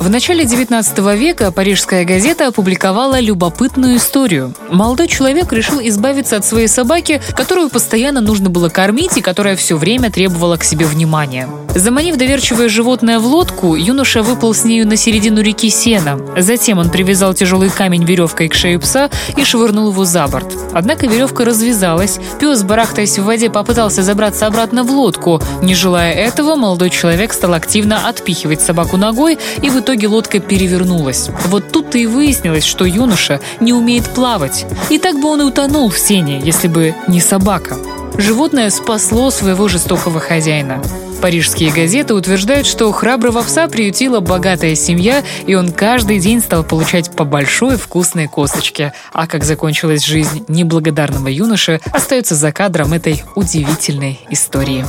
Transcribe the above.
В начале 19 века парижская газета опубликовала любопытную историю. Молодой человек решил избавиться от своей собаки, которую постоянно нужно было кормить и которая все время требовала к себе внимания. Заманив доверчивое животное в лодку, юноша выпал с нею на середину реки Сена. Затем он привязал тяжелый камень веревкой к шее пса и швырнул его за борт. Однако веревка развязалась. Пес, барахтаясь в воде, попытался забраться обратно в лодку. Не желая этого, молодой человек стал активно отпихивать собаку ногой и в итоге лодка перевернулась. Вот тут-то и выяснилось, что юноша не умеет плавать. И так бы он и утонул в сене, если бы не собака. Животное спасло своего жестокого хозяина. Парижские газеты утверждают, что храброго пса приютила богатая семья, и он каждый день стал получать по большой вкусной косточке. А как закончилась жизнь неблагодарного юноши, остается за кадром этой удивительной истории.